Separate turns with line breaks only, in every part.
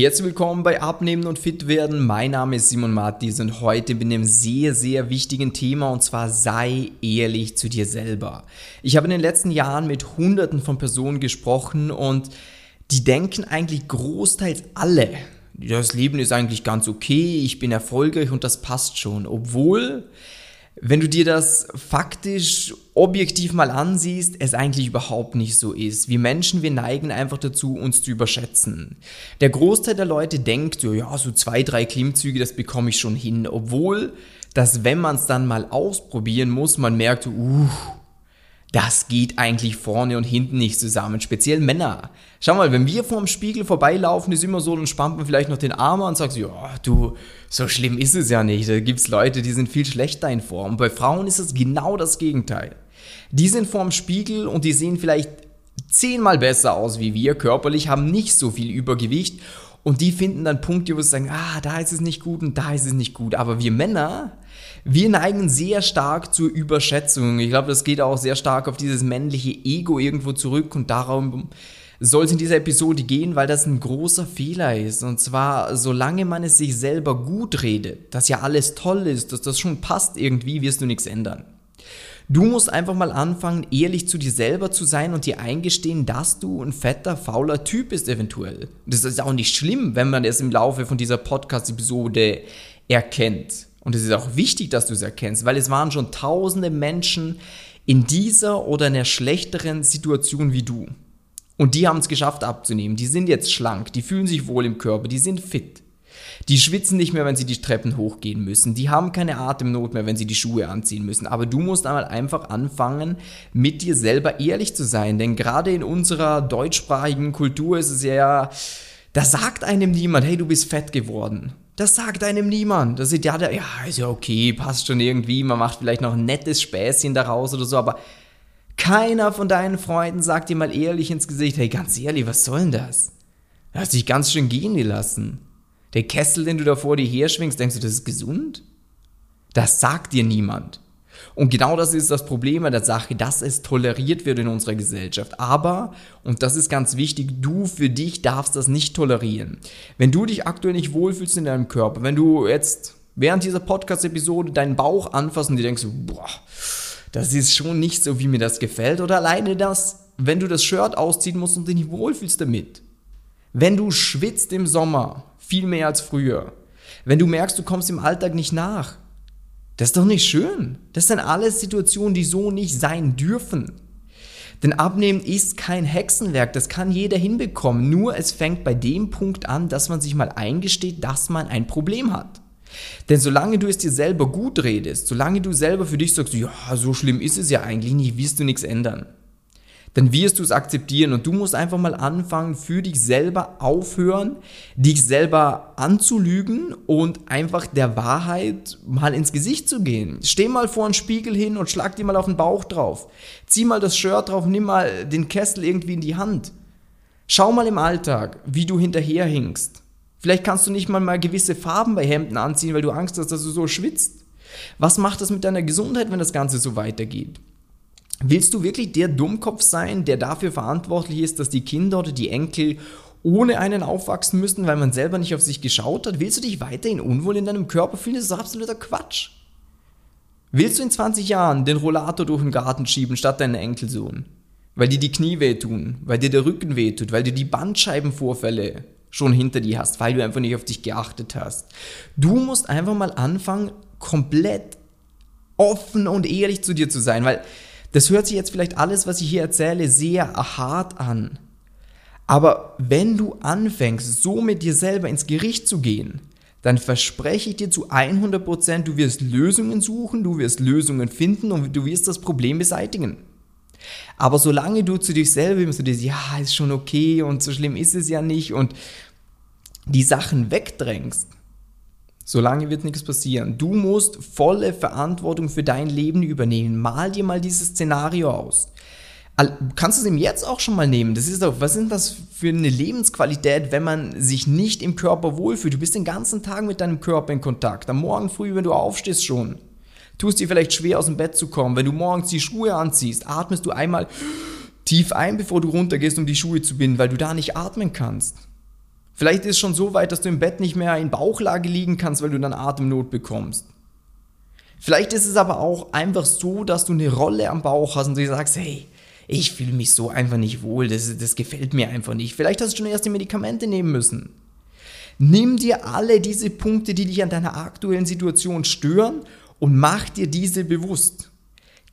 Herzlich willkommen bei Abnehmen und Fit werden. Mein Name ist Simon Martis und heute bin ich einem sehr, sehr wichtigen Thema und zwar sei ehrlich zu dir selber. Ich habe in den letzten Jahren mit hunderten von Personen gesprochen und die denken eigentlich großteils alle, das Leben ist eigentlich ganz okay, ich bin erfolgreich und das passt schon. Obwohl wenn du dir das faktisch objektiv mal ansiehst, es eigentlich überhaupt nicht so ist. Wir Menschen, wir neigen einfach dazu, uns zu überschätzen. Der Großteil der Leute denkt, so, ja, so zwei, drei Klimmzüge, das bekomme ich schon hin. Obwohl, dass wenn man es dann mal ausprobieren muss, man merkt, uh, das geht eigentlich vorne und hinten nicht zusammen, speziell Männer. Schau mal, wenn wir vorm Spiegel vorbeilaufen, ist immer so, dann man vielleicht noch den Arm und sagt, ja, du, so schlimm ist es ja nicht. Da gibt es Leute, die sind viel schlechter in Form. Bei Frauen ist es genau das Gegenteil. Die sind vorm Spiegel und die sehen vielleicht zehnmal besser aus wie wir körperlich, haben nicht so viel Übergewicht und die finden dann Punkte, wo sie sagen, ah, da ist es nicht gut und da ist es nicht gut. Aber wir Männer, wir neigen sehr stark zur Überschätzung. Ich glaube, das geht auch sehr stark auf dieses männliche Ego irgendwo zurück und darum soll es in dieser Episode gehen, weil das ein großer Fehler ist. Und zwar, solange man es sich selber gut redet, dass ja alles toll ist, dass das schon passt irgendwie, wirst du nichts ändern. Du musst einfach mal anfangen, ehrlich zu dir selber zu sein und dir eingestehen, dass du ein fetter, fauler Typ bist eventuell. Das ist auch nicht schlimm, wenn man es im Laufe von dieser Podcast-Episode erkennt. Und es ist auch wichtig, dass du es erkennst, weil es waren schon tausende Menschen in dieser oder einer schlechteren Situation wie du. Und die haben es geschafft abzunehmen. Die sind jetzt schlank, die fühlen sich wohl im Körper, die sind fit. Die schwitzen nicht mehr, wenn sie die Treppen hochgehen müssen. Die haben keine Atemnot mehr, wenn sie die Schuhe anziehen müssen. Aber du musst einmal einfach anfangen, mit dir selber ehrlich zu sein. Denn gerade in unserer deutschsprachigen Kultur ist es ja, da sagt einem niemand, hey, du bist fett geworden. Das sagt einem niemand. Das ist ja, ja, ist ja okay, passt schon irgendwie. Man macht vielleicht noch ein nettes Späßchen daraus oder so, aber keiner von deinen Freunden sagt dir mal ehrlich ins Gesicht, hey, ganz ehrlich, was soll denn das? Du hast dich ganz schön gehen gelassen. Der Kessel, den du da vor dir her schwingst, denkst du, das ist gesund? Das sagt dir niemand. Und genau das ist das Problem an der Sache, dass es toleriert wird in unserer Gesellschaft. Aber, und das ist ganz wichtig, du für dich darfst das nicht tolerieren. Wenn du dich aktuell nicht wohlfühlst in deinem Körper, wenn du jetzt während dieser Podcast-Episode deinen Bauch anfasst und dir denkst, boah, das ist schon nicht so, wie mir das gefällt. Oder alleine das, wenn du das Shirt ausziehen musst und dich nicht wohlfühlst damit. Wenn du schwitzt im Sommer, viel mehr als früher. Wenn du merkst, du kommst im Alltag nicht nach. Das ist doch nicht schön. Das sind alles Situationen, die so nicht sein dürfen. Denn Abnehmen ist kein Hexenwerk, das kann jeder hinbekommen. Nur es fängt bei dem Punkt an, dass man sich mal eingesteht, dass man ein Problem hat. Denn solange du es dir selber gut redest, solange du selber für dich sagst, ja, so schlimm ist es ja eigentlich nicht, wirst du nichts ändern. Dann wirst du es akzeptieren und du musst einfach mal anfangen, für dich selber aufhören, dich selber anzulügen und einfach der Wahrheit mal ins Gesicht zu gehen. Steh mal vor einen Spiegel hin und schlag dir mal auf den Bauch drauf. Zieh mal das Shirt drauf, nimm mal den Kessel irgendwie in die Hand. Schau mal im Alltag, wie du hinterherhinkst. Vielleicht kannst du nicht mal mal gewisse Farben bei Hemden anziehen, weil du Angst hast, dass du so schwitzt. Was macht das mit deiner Gesundheit, wenn das Ganze so weitergeht? Willst du wirklich der Dummkopf sein, der dafür verantwortlich ist, dass die Kinder oder die Enkel ohne einen aufwachsen müssen, weil man selber nicht auf sich geschaut hat? Willst du dich weiterhin unwohl in deinem Körper fühlen? Das ist absoluter Quatsch. Willst du in 20 Jahren den Rollator durch den Garten schieben statt deinen Enkelsohn? Weil dir die Knie wehtun, weil dir der Rücken wehtut, weil du die Bandscheibenvorfälle schon hinter dir hast, weil du einfach nicht auf dich geachtet hast. Du musst einfach mal anfangen, komplett offen und ehrlich zu dir zu sein, weil das hört sich jetzt vielleicht alles, was ich hier erzähle, sehr hart an. Aber wenn du anfängst, so mit dir selber ins Gericht zu gehen, dann verspreche ich dir zu 100%, du wirst Lösungen suchen, du wirst Lösungen finden und du wirst das Problem beseitigen. Aber solange du zu dich selber immer so dir, ja, ist schon okay und so schlimm ist es ja nicht und die Sachen wegdrängst, solange wird nichts passieren. Du musst volle Verantwortung für dein Leben übernehmen. Mal dir mal dieses Szenario aus. Kannst du es ihm jetzt auch schon mal nehmen? Das ist doch, was ist das für eine Lebensqualität, wenn man sich nicht im Körper wohlfühlt? Du bist den ganzen Tag mit deinem Körper in Kontakt. Am Morgen früh, wenn du aufstehst schon tust dir vielleicht schwer aus dem Bett zu kommen. Wenn du morgens die Schuhe anziehst, atmest du einmal tief ein, bevor du runtergehst, um die Schuhe zu binden, weil du da nicht atmen kannst. Vielleicht ist es schon so weit, dass du im Bett nicht mehr in Bauchlage liegen kannst, weil du dann Atemnot bekommst. Vielleicht ist es aber auch einfach so, dass du eine Rolle am Bauch hast und du sagst, hey, ich fühle mich so einfach nicht wohl, das, das gefällt mir einfach nicht. Vielleicht hast du schon erst die Medikamente nehmen müssen. Nimm dir alle diese Punkte, die dich an deiner aktuellen Situation stören und mach dir diese bewusst.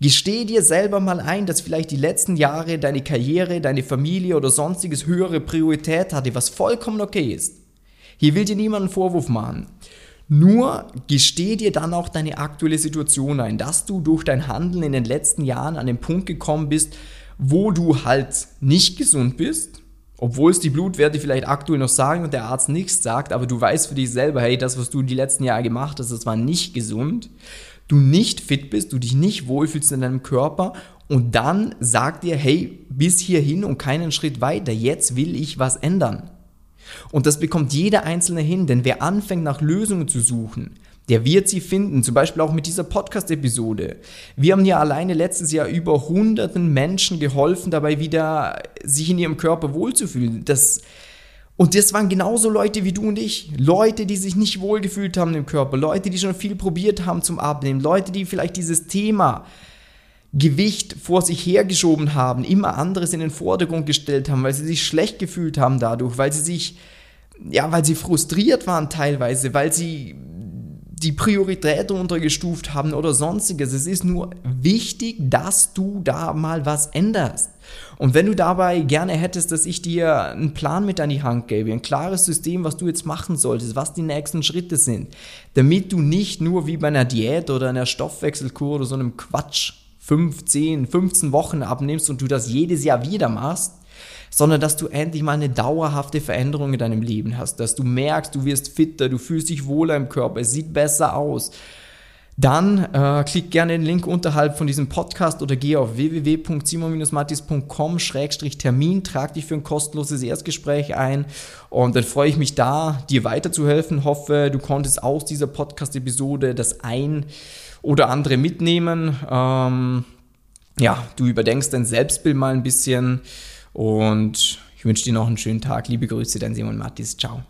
Gesteh dir selber mal ein, dass vielleicht die letzten Jahre deine Karriere, deine Familie oder sonstiges höhere Priorität hatte, was vollkommen okay ist. Hier will dir niemand einen Vorwurf machen. Nur gesteh dir dann auch deine aktuelle Situation ein, dass du durch dein Handeln in den letzten Jahren an den Punkt gekommen bist, wo du halt nicht gesund bist, obwohl es die Blutwerte vielleicht aktuell noch sagen und der Arzt nichts sagt, aber du weißt für dich selber, hey, das, was du die letzten Jahre gemacht hast, das war nicht gesund du nicht fit bist, du dich nicht wohlfühlst in deinem Körper und dann sagt dir, hey, bis hierhin und keinen Schritt weiter, jetzt will ich was ändern. Und das bekommt jeder Einzelne hin, denn wer anfängt nach Lösungen zu suchen, der wird sie finden, zum Beispiel auch mit dieser Podcast-Episode. Wir haben ja alleine letztes Jahr über hunderten Menschen geholfen, dabei wieder sich in ihrem Körper wohlzufühlen. Das und das waren genauso Leute wie du und ich. Leute, die sich nicht wohlgefühlt haben im Körper. Leute, die schon viel probiert haben zum Abnehmen. Leute, die vielleicht dieses Thema Gewicht vor sich hergeschoben haben, immer anderes in den Vordergrund gestellt haben, weil sie sich schlecht gefühlt haben dadurch, weil sie sich, ja, weil sie frustriert waren teilweise, weil sie die Priorität untergestuft haben oder sonstiges. Es ist nur wichtig, dass du da mal was änderst. Und wenn du dabei gerne hättest, dass ich dir einen Plan mit an die Hand gebe, ein klares System, was du jetzt machen solltest, was die nächsten Schritte sind, damit du nicht nur wie bei einer Diät oder einer Stoffwechselkur oder so einem Quatsch 15, 15 Wochen abnimmst und du das jedes Jahr wieder machst, sondern dass du endlich mal eine dauerhafte Veränderung in deinem Leben hast, dass du merkst, du wirst fitter, du fühlst dich wohler im Körper, es sieht besser aus. Dann äh, klick gerne den Link unterhalb von diesem Podcast oder geh auf www.simon-mattis.com-termin, trag dich für ein kostenloses Erstgespräch ein und dann freue ich mich da, dir weiterzuhelfen. Hoffe, du konntest aus dieser Podcast-Episode das ein oder andere mitnehmen. Ähm, ja, du überdenkst dein Selbstbild mal ein bisschen und ich wünsche dir noch einen schönen Tag. Liebe Grüße, dein Simon Mattis. Ciao.